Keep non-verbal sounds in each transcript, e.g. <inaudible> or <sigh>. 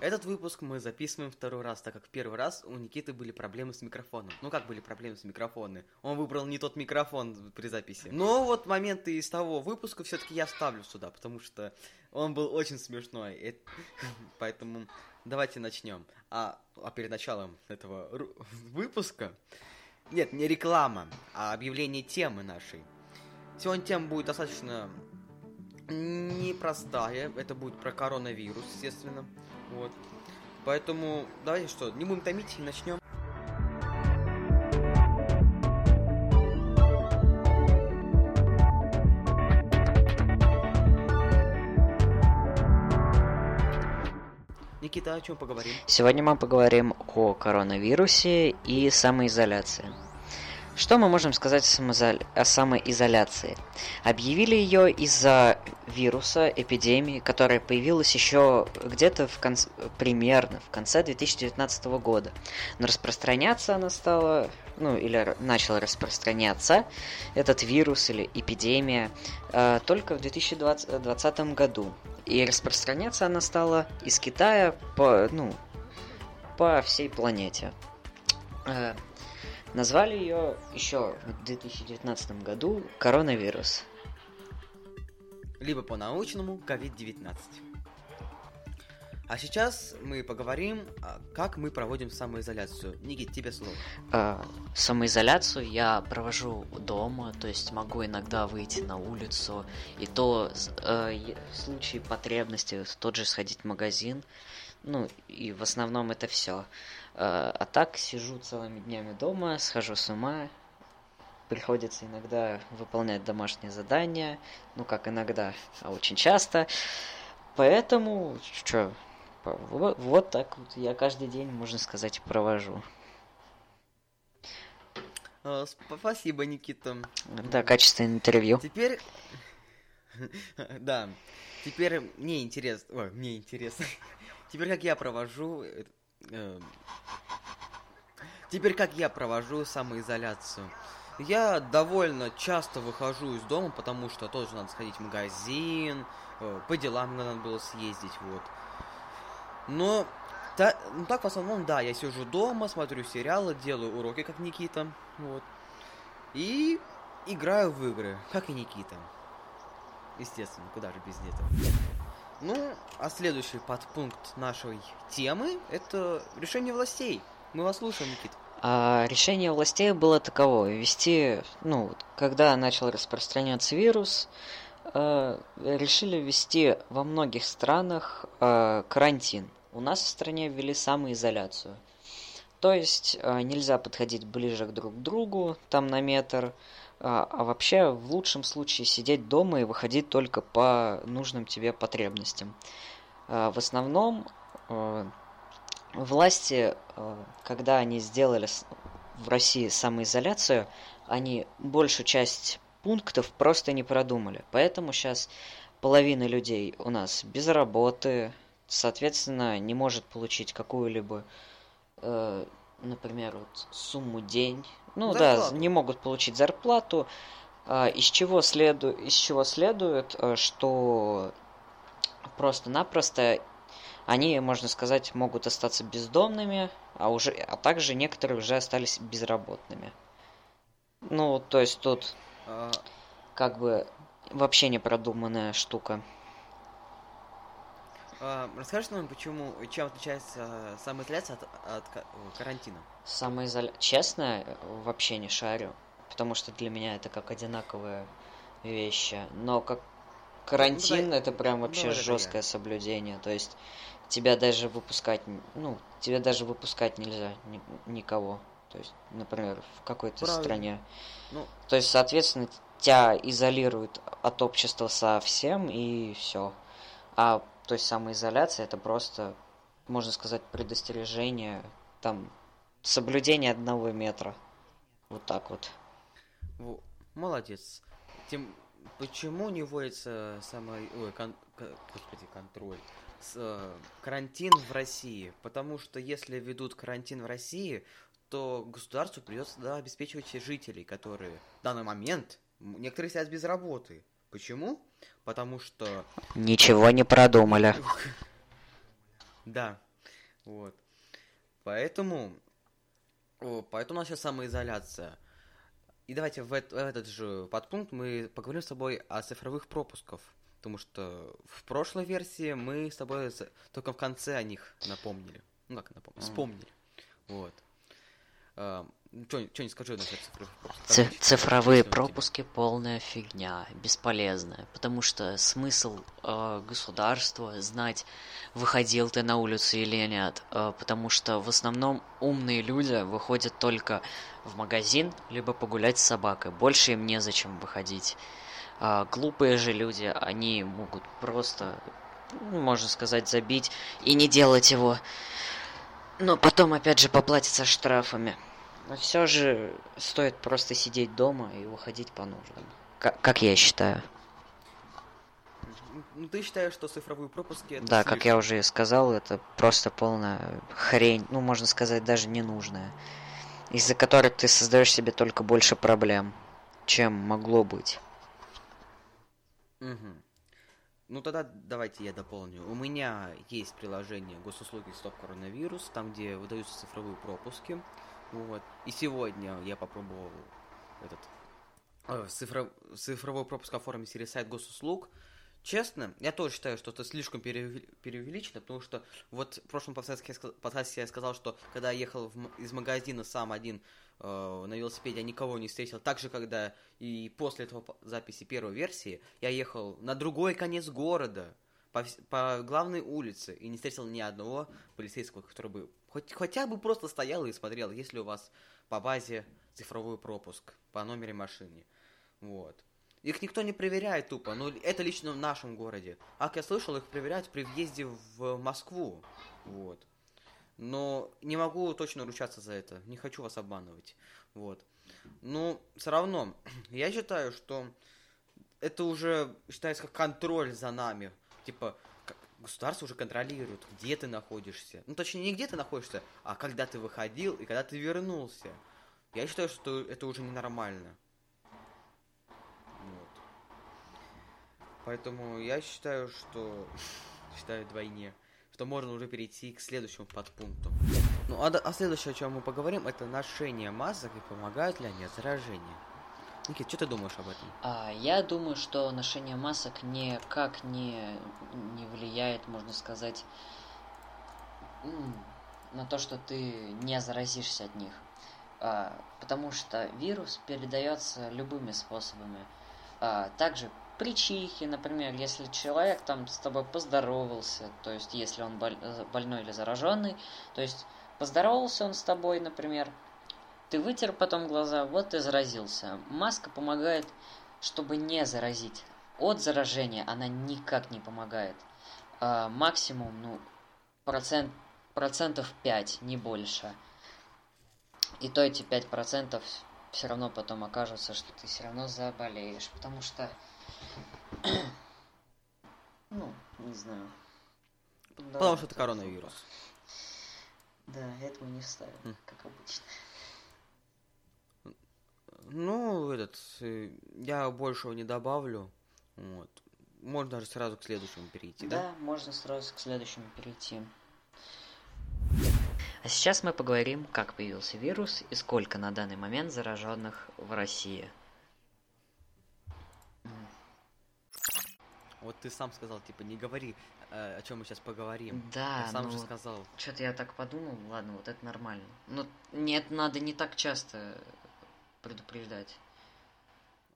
Этот выпуск мы записываем второй раз, так как первый раз у Никиты были проблемы с микрофоном. Ну как были проблемы с микрофоном? Он выбрал не тот микрофон при записи. Но вот моменты из того выпуска все-таки я ставлю сюда, потому что он был очень смешной. <laughs> Поэтому давайте начнем. А, а перед началом этого <laughs> выпуска... Нет, не реклама, а объявление темы нашей. Сегодня тема будет достаточно непростая. Это будет про коронавирус, естественно. Вот. Поэтому давайте что, не будем томить и начнем. Никита, о чем поговорим? Сегодня мы поговорим о коронавирусе и самоизоляции. Что мы можем сказать о самоизоляции? Объявили ее из-за вируса, эпидемии, которая появилась еще где-то в конце, примерно в конце 2019 года. Но распространяться она стала, ну или начала распространяться этот вирус или эпидемия э, только в 2020 году. И распространяться она стала из Китая по, ну, по всей планете. Э, Назвали ее еще в 2019 году коронавирус. Либо по-научному COVID-19. А сейчас мы поговорим, а, как мы проводим самоизоляцию. Никит, тебе слово. А, самоизоляцию я провожу дома, то есть могу иногда выйти на улицу, и то а, в случае потребности тот же сходить в магазин. Ну, и в основном это все. А, а так сижу целыми днями дома, схожу с ума, приходится иногда выполнять домашние задания, ну как иногда, а очень часто. Поэтому, что, вот, вот так вот я каждый день, можно сказать, провожу. А, спасибо, Никита. Да, качественное интервью. Теперь... <laughs> Да, теперь мне интересно... Ой, мне интересно. <laughs> Теперь как я провожу Эм, теперь как я провожу самоизоляцию? Я довольно часто выхожу из дома, потому что тоже надо сходить в магазин, э, по делам надо было съездить, вот. Но та, ну так в основном, да, я сижу дома, смотрю сериалы, делаю уроки, как Никита, вот. И играю в игры, как и Никита. Естественно, куда же без этого. Ну, а следующий подпункт нашей темы – это решение властей. Мы вас слушаем, Никит. А решение властей было таково – ввести, ну, когда начал распространяться вирус, э, решили ввести во многих странах э, карантин. У нас в стране ввели самоизоляцию. То есть э, нельзя подходить ближе к друг другу, там на метр, а, а вообще в лучшем случае сидеть дома и выходить только по нужным тебе потребностям. А, в основном а, власти, а, когда они сделали в России самоизоляцию, они большую часть пунктов просто не продумали. Поэтому сейчас половина людей у нас без работы, соответственно, не может получить какую-либо, э, например, вот, сумму день ну зарплату. да, не могут получить зарплату, а, из чего, следу... из чего следует, э, что просто-напросто они, можно сказать, могут остаться бездомными, а, уже... а также некоторые уже остались безработными. Ну, то есть тут а... как бы вообще не продуманная штука. А, расскажешь нам, почему, чем отличается самоизоляция от, от карантина? Самоизоляция... Честно, вообще не шарю, потому что для меня это как одинаковые вещи. Но как карантин, ну, это прям вообще ну, жесткое соблюдение. То есть тебя даже выпускать, ну, тебя даже выпускать нельзя ни, никого. То есть, например, в какой-то Правильно. стране. Ну... То есть, соответственно, тебя изолируют от общества совсем и все. А то есть самоизоляция это просто, можно сказать, предостережение, там, соблюдение одного метра. Вот так вот. Молодец. Тем, почему не вводится самый, ой, кон, господи, контроль, с, э, карантин в России? Потому что если ведут карантин в России, то государству придется да, обеспечивать жителей, которые в данный момент, некоторые сидят без работы. Почему? Потому что... Ничего не продумали. Да. Вот. Поэтому, поэтому у нас сейчас самоизоляция. И давайте в, этот, же подпункт мы поговорим с тобой о цифровых пропусках. Потому что в прошлой версии мы с тобой только в конце о них напомнили. Ну как напомнили? Вспомнили. Вот. А, что не скажи насчет цифровых пропусков? цифровые пропуски полная фигня, бесполезная. Потому что смысл э, государства знать, выходил ты на улицу или нет. Э, потому что в основном умные люди выходят только в магазин, либо погулять с собакой. Больше им незачем выходить. А глупые же люди, они могут просто, ну, можно сказать, забить и не делать его. Но потом опять же поплатиться штрафами. Но все же стоит просто сидеть дома и уходить по нуждам. Как, как я считаю. Ну, ты считаешь, что цифровые пропуски это Да, слишком... как я уже сказал, это просто полная хрень, ну, можно сказать, даже ненужная. Из-за которой ты создаешь себе только больше проблем, чем могло быть. Угу. Ну тогда давайте я дополню. У меня есть приложение госуслуги Стоп Коронавирус, там где выдаются цифровые пропуски. Вот. И сегодня я попробовал этот э, цифров, цифровой пропуск оформить через сайт госуслуг. Честно, я тоже считаю, что это слишком преувеличено, потому что вот в прошлом подкасте я сказал, что когда я ехал в, из магазина сам один э, на велосипеде, я никого не встретил. Так же, когда и после этого записи первой версии я ехал на другой конец города, по, по главной улице, и не встретил ни одного полицейского, который бы хоть, хотя бы просто стоял и смотрел, есть ли у вас по базе цифровой пропуск по номеру машины. Вот. Их никто не проверяет тупо, ну это лично в нашем городе. Как я слышал, их проверяют при въезде в Москву. Вот. Но не могу точно ручаться за это. Не хочу вас обманывать. Вот. Но все равно, <clears throat> я считаю, что это уже считается как контроль за нами. Типа, государство уже контролирует, где ты находишься. Ну, точнее, не где ты находишься, а когда ты выходил и когда ты вернулся. Я считаю, что это уже ненормально. Поэтому я считаю, что... <laughs> считаю двойне. Что можно уже перейти к следующему подпункту. Ну, а, а следующее, о чем мы поговорим, это ношение масок и помогают ли они от заражения. Никит, что ты думаешь об этом? А, я думаю, что ношение масок никак не, не влияет, можно сказать, на то, что ты не заразишься от них. А, потому что вирус передается любыми способами. А, также при чихе, например, если человек там с тобой поздоровался, то есть если он э, больной или зараженный, то есть поздоровался он с тобой, например, ты вытер потом глаза, вот ты заразился. Маска помогает, чтобы не заразить. От заражения она никак не помогает. А, максимум, ну, процент, процентов 5, не больше. И то эти 5% все равно потом окажется, что ты все равно заболеешь. Потому что <clears throat> ну, не знаю. Потому что это коронавирус. Да, этого не вставил, mm. как обычно. Ну, этот, э, я большего не добавлю. Вот. Можно даже сразу к следующему перейти, да? Да, можно сразу к следующему перейти. А сейчас мы поговорим, как появился вирус и сколько на данный момент зараженных в России. Вот ты сам сказал, типа, не говори, э, о чем мы сейчас поговорим. Да, ты сам ну, же сказал. Что-то я так подумал, ладно, вот это нормально. Но нет, надо не так часто предупреждать.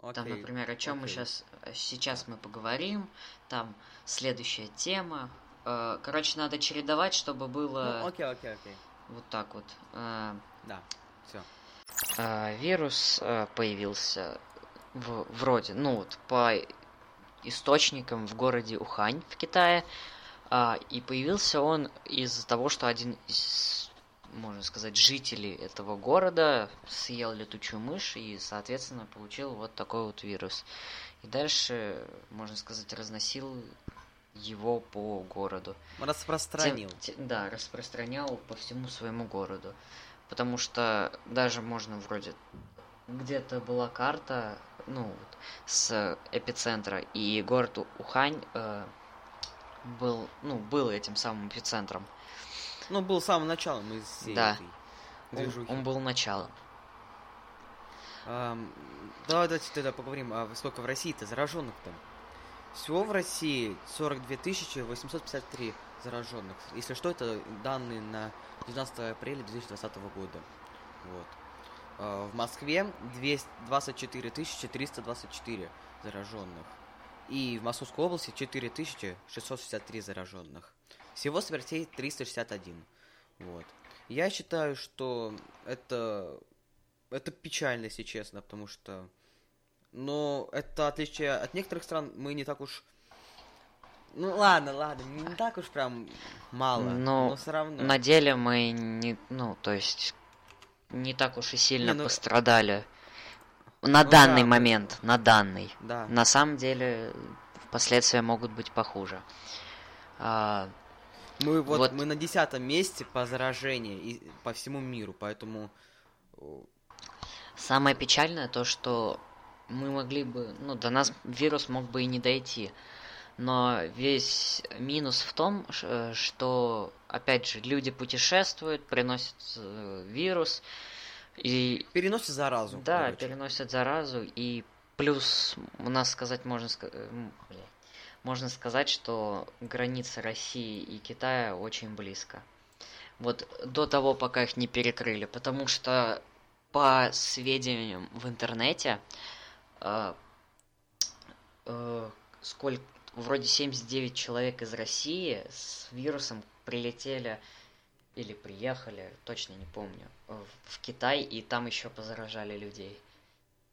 Окей, там, например, о чем мы сейчас сейчас мы поговорим, там следующая тема. Э, короче, надо чередовать, чтобы было. Ну, окей, окей, окей. Вот так вот. Э, да, все. Вирус появился в, вроде, ну вот по источником в городе Ухань в Китае. И появился он из-за того, что один из, можно сказать, жителей этого города съел летучую мышь и, соответственно, получил вот такой вот вирус. И дальше, можно сказать, разносил его по городу. Распространил. Тем, тем, да, распространял по всему своему городу. Потому что даже можно вроде где-то была карта, ну, вот, с эпицентра, и город Ухань э, был, ну, был этим самым эпицентром. Ну, был самым началом из всей Да. этой Он, движухи. он был началом. Ам, давай, давайте тогда поговорим, а сколько в России-то зараженных-то? Всего в России 42 853 зараженных. Если что, это данные на 12 апреля 2020 года. Вот. А, В Москве 200 24 324 зараженных. И в Московской области 4663 зараженных. Всего смертей 361. Вот. Я считаю, что это это печально, если честно, потому что... Но это отличие от некоторых стран, мы не так уж... Ну ладно, ладно, не так уж прям мало, Ну, но все равно. На деле мы не, ну, то есть, не так уж и сильно Не, ну- пострадали. На Ну данный да, момент, на данный. Да. На самом деле, последствия могут быть похуже. А, Мы вот, вот- мы на десятом месте по заражению и по всему миру, поэтому... о, Самое печальное то, что мы могли бы, ну, до нас вирус мог бы и не дойти. Но весь минус в том, э, что, опять же, люди путешествуют, приносят э, вирус, и Переносит заразу. да, короче. переносят заразу, и плюс у нас сказать можно э, можно сказать, что границы России и Китая очень близко. Вот до того, пока их не перекрыли, потому что по сведениям в интернете, э, э, сколько, вроде 79 человек из России с вирусом прилетели или приехали, точно не помню, в Китай, и там еще позаражали людей.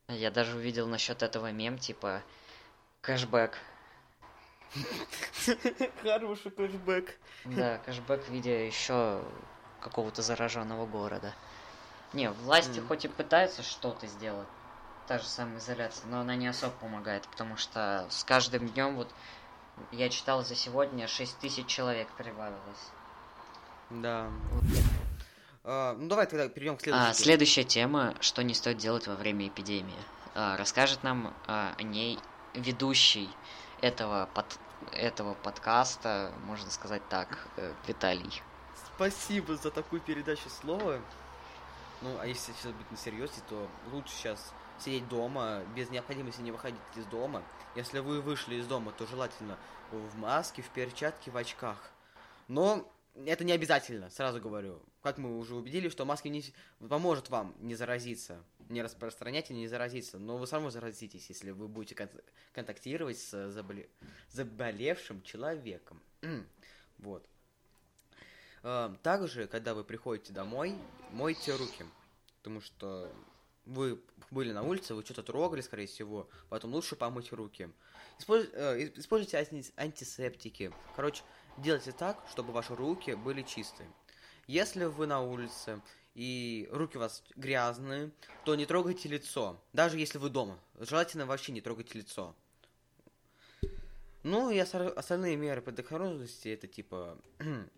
Я даже увидел насчет этого мем, типа кэшбэк. <laughs> Хороший кэшбэк. Да, кэшбэк в виде еще какого-то зараженного города. Не, власти Мгм. хоть и пытаются что-то сделать, та же самая изоляция, но она не особо помогает, потому что с каждым днем вот я читал за сегодня 6 тысяч человек прибавилось. Да. А, ну давай тогда перейдем к следующей. А, теме. следующая тема, что не стоит делать во время эпидемии. А, расскажет нам а, о ней ведущий этого, под, этого подкаста, можно сказать так, э, Виталий. Спасибо за такую передачу слова. Ну, а если сейчас быть на серьезе, то лучше сейчас сидеть дома, без необходимости не выходить из дома. Если вы вышли из дома, то желательно в маске, в перчатке, в очках. Но это не обязательно, сразу говорю. Как мы уже убедились, что маски не поможет вам не заразиться, не распространять и не заразиться. Но вы равно заразитесь, если вы будете кон- контактировать с заболе- заболевшим человеком. <clears throat> вот. Э, Также, когда вы приходите домой, мойте руки. Потому что вы были на улице, вы что-то трогали, скорее всего, поэтому лучше помыть руки. Использ- э, Используйте анти- антисептики. Короче, делайте так, чтобы ваши руки были чистые. Если вы на улице и руки у вас грязные, то не трогайте лицо, даже если вы дома. Желательно вообще не трогайте лицо. Ну и остальные меры предохранности это типа <clears throat>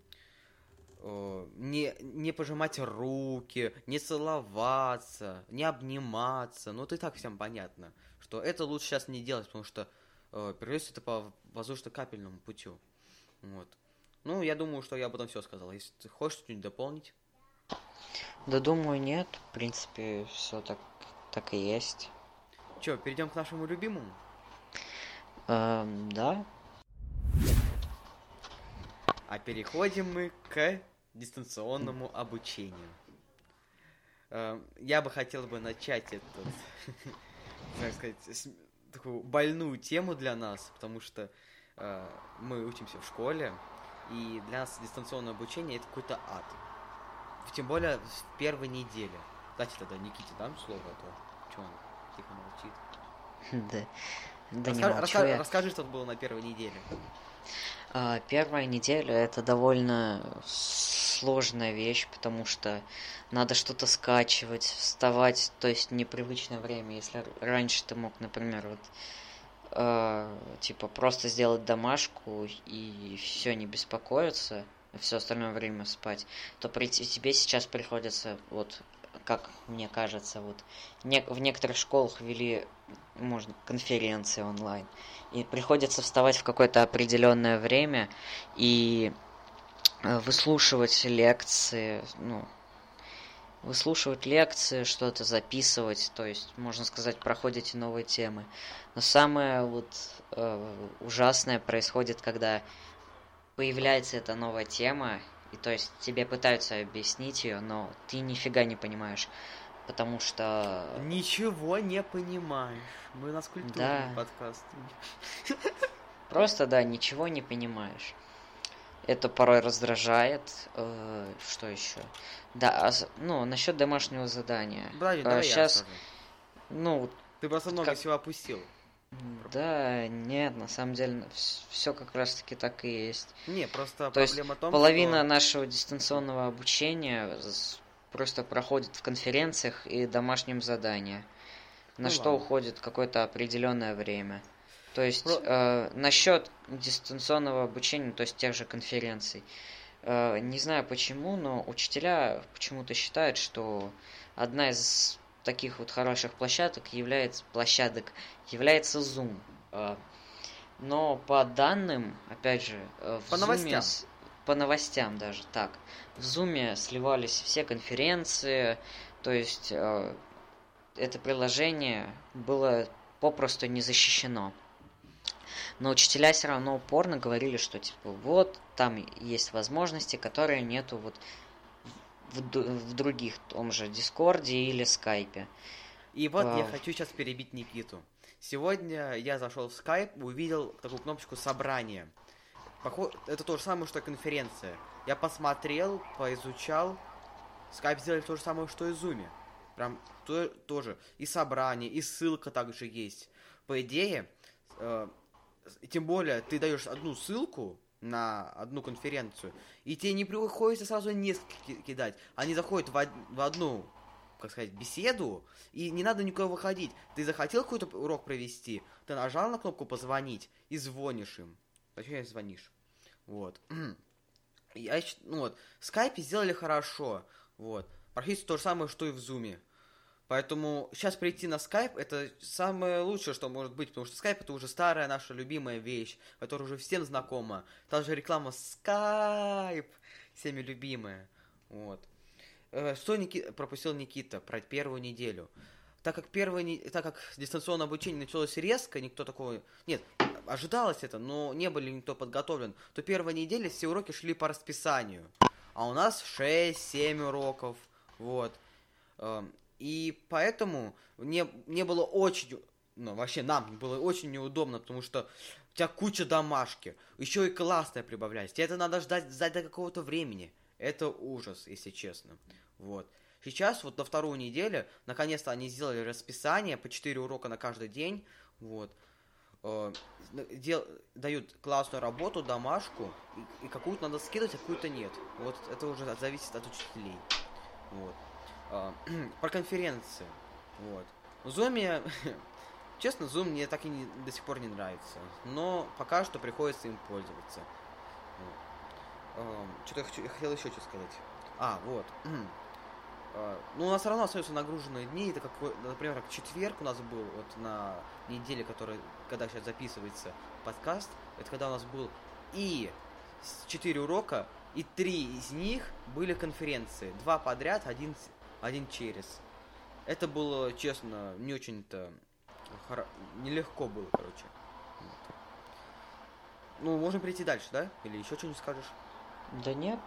не, не пожимать руки, не целоваться, не обниматься. Ну, и так всем понятно, что это лучше сейчас не делать, потому что э, переносится это по воздушно-капельному путю. Вот. Ну, я думаю, что я об этом все сказал. Если ты хочешь что-нибудь дополнить. Да думаю, нет, в принципе, все так, так и есть. Че, перейдем к нашему любимому? Эм, да, А переходим мы к дистанционному обучению. Э, Я бы хотел бы начать эту, <laughs> так сказать, такую больную тему для нас, потому что э, мы учимся в школе, и для нас дистанционное обучение это какой-то ад. Тем более в первой неделе. Кстати, тогда Никите дам слово, а то что он тихо молчит. да, да не молчу я. Расскажи, что было на первой неделе. А, Первая неделя это довольно сложная вещь, потому что надо что-то скачивать, вставать, то есть непривычное время. Если раньше ты мог, например, вот э, типа просто сделать домашку и все не беспокоиться, все остальное время спать, то при те- тебе сейчас приходится вот как мне кажется, вот не- в некоторых школах ввели можно конференции онлайн. И приходится вставать в какое-то определенное время и э, выслушивать лекции, ну, выслушивать лекции, что-то записывать, то есть, можно сказать, проходите новые темы. Но самое вот э, ужасное происходит, когда появляется эта новая тема, и то есть тебе пытаются объяснить ее, но ты нифига не понимаешь, потому что... Ничего не понимаешь. Мы на культурный Да. подкаст. <laughs> Просто, да, ничего не понимаешь. Это порой раздражает. Э, что еще? Да, а ну, насчет домашнего задания. Подожди, А, давай скажу. Ну, Ты просто много как- всего опустил. Да, нет, на самом деле все как раз таки так и есть. Не, просто То есть проблема в том, Половина что... нашего дистанционного обучения просто проходит в конференциях и домашнем задании, на Ну что ладно. уходит какое-то определенное время. То есть Про- э, насчет дистанционного обучения, то есть тех же конференций, э, не знаю почему, но учителя почему-то считают, что одна из таких вот хороших площадок является площадок является Zoom. Э, но по данным, опять же, э, в По Zoom новостям. по новостям даже так. В Zoom сливались все конференции, то есть э, это приложение было попросту не защищено. Но учителя все равно упорно говорили, что типа вот там есть возможности, которые нету вот в, в других, том же Дискорде или Скайпе. И вот я Вау. хочу сейчас перебить Никиту. Сегодня я зашел в Skype, увидел такую кнопочку собрания. Похо- Это то же самое, что конференция. Я посмотрел, поизучал. Skype сделали то же самое, что и Zoom. Прям то, тоже. И собрание, и ссылка также есть. По идее, э, тем более, ты даешь одну ссылку на одну конференцию, и тебе не приходится сразу несколько ки- кидать. Они заходят в, од- в одну, как сказать, беседу, и не надо никуда выходить. Ты захотел какой-то урок провести, ты нажал на кнопку позвонить и звонишь им. Точнее, звонишь. Вот. <clears throat> Я, ну вот, в скайпе сделали хорошо. Вот. Практически то же самое, что и в зуме. Поэтому сейчас прийти на скайп это самое лучшее, что может быть, потому что скайп это уже старая наша любимая вещь, которая уже всем знакома. Та же реклама скайп, всеми любимая. Вот. Э, Что Ники- пропустил Никита про первую неделю? Так как первое, так как дистанционное обучение началось резко, никто такого... Нет, ожидалось это, но не были никто подготовлен, то первая неделя все уроки шли по расписанию. А у нас 6-7 уроков, вот. И поэтому мне, мне было очень... Ну, вообще нам было очень неудобно, потому что у тебя куча домашки, еще и классная прибавляется. Тебе это надо ждать, ждать до какого-то времени. Это ужас, если честно. Вот. Сейчас, вот на вторую неделю, наконец-то они сделали расписание по 4 урока на каждый день. Вот. Э, дел- дают классную работу, домашку, и, и какую-то надо скидывать, а какую-то нет. Вот это уже зависит от учителей. Вот. А, <clears throat> про конференции. Вот. В Зуме, <laughs> честно, Zoom мне так и не- до сих пор не нравится. Но пока что приходится им пользоваться. Что-то я, хочу- я хотел еще что сказать. А, вот. <clears throat> А, Ну, у нас все равно остаются нагруженные дни. Это как, например, как четверг у нас был вот на неделе, который, когда сейчас записывается подкаст. Это когда у нас был и четыре урока, и три из них были конференции. Два подряд, один, один через. Это было, честно, не очень-то хоро- нелегко было, короче. Вот. Ну, можем перейти дальше, да? Или еще что-нибудь скажешь? Да нет.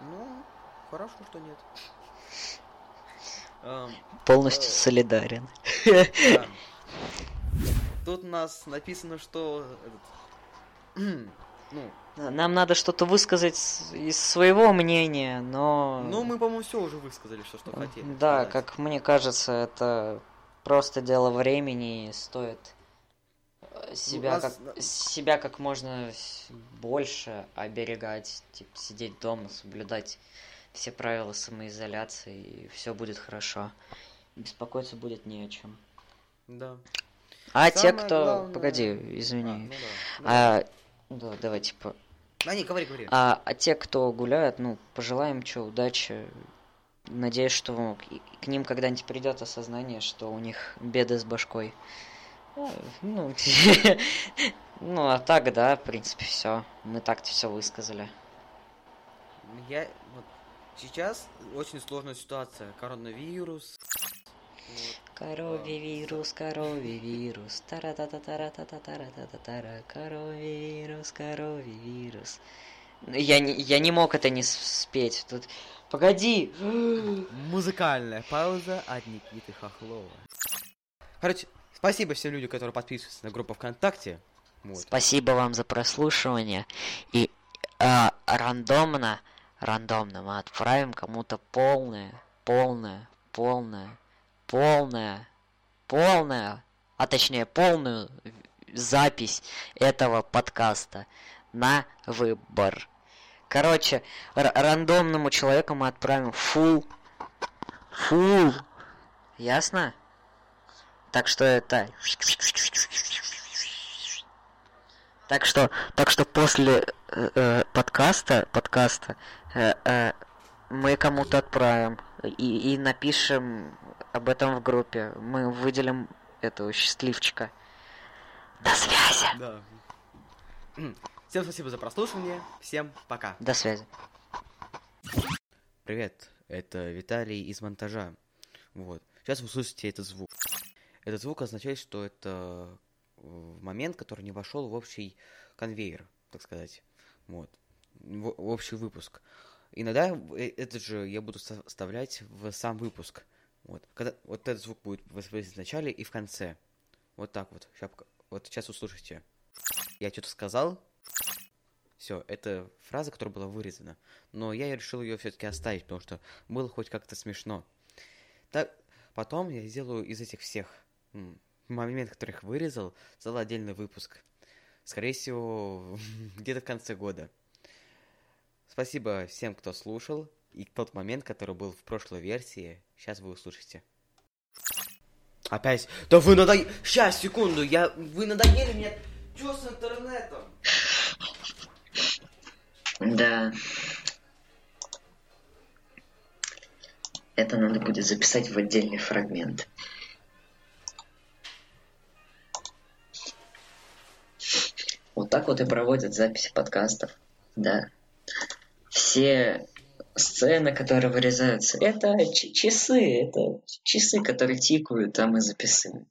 Ну, хорошо, что нет. Эм, Полностью Э. солидарен. да. <laughs> Тут у нас написано, что <clears throat> ну, Нам надо что-то высказать из своего мнения, но... ну мы, по-моему, все уже высказали, что, что хотели. Да, сказать. как мне кажется, это просто дело времени, и стоит э, себя, нас- как, себя как можно больше оберегать, типа сидеть дома, соблюдать все правила самоизоляции, и все будет хорошо. Беспокоиться будет не о чем. Да. А те, Самое кто... главное- Погоди, А, извини. ну да. А, да, давай, типа... Да не, говори, говори. А, а те, кто гуляют, ну, пожелаем что, удачи. Надеюсь, что к, ним когда-нибудь придет осознание, что у них беды с башкой. Ну, <laughs> ну, а так, да, в принципе, все. Мы так-то все высказали. Я вот сейчас очень сложная ситуация. Коронавирус. Коровий вирус, коровий вирус, тара та та тара та та тара та та тара коровий вирус, коровий вирус. Я не, я не мог это не спеть. Тут... Погоди! <gasps> Музыкальная пауза от Никиты Хохлова. Короче, спасибо всем людям, которые подписываются на группу ВКонтакте. Вот. Спасибо вам за прослушивание. И э, рандомно, рандомно мы отправим кому-то полное, полное, полное, полное, полное, а точнее полную запись этого подкаста на выбор. Короче, рандомному человеку мы отправим фул. Фул. Ясно? Так что это... Так что, так что после э, э, подкаста, подкаста э, э, мы кому-то отправим и, и напишем об этом в группе. Мы выделим этого счастливчика. До связи. Да. Всем спасибо за прослушивание. Всем пока. До связи. Привет, это Виталий из монтажа. Вот. Сейчас вы услышите этот звук. Этот звук означает, что это момент, который не вошел в общий конвейер, так сказать. Вот. В, в общий выпуск. Иногда э, этот же я буду вставлять в сам выпуск. Вот. Когда, вот этот звук будет воспроизводиться в начале и в конце. Вот так вот. Сейчас, вот сейчас услышите. Я что-то сказал, все, это фраза, которая была вырезана. Но я решил ее все-таки оставить, потому что было хоть как-то смешно. Так, потом я сделаю из этих всех моментов, которых вырезал, сделал отдельный выпуск. Скорее всего, <laughs> где-то в конце года. Спасибо всем, кто слушал. И тот момент, который был в прошлой версии, сейчас вы услышите. Опять. Да вы надоели... Сейчас, секунду, я... Вы надоели мне... Чё с интернетом? Да. Это надо будет записать в отдельный фрагмент. Вот так вот и проводят записи подкастов. Да. Все сцены, которые вырезаются, это часы, это часы, которые тикают, там и записаны.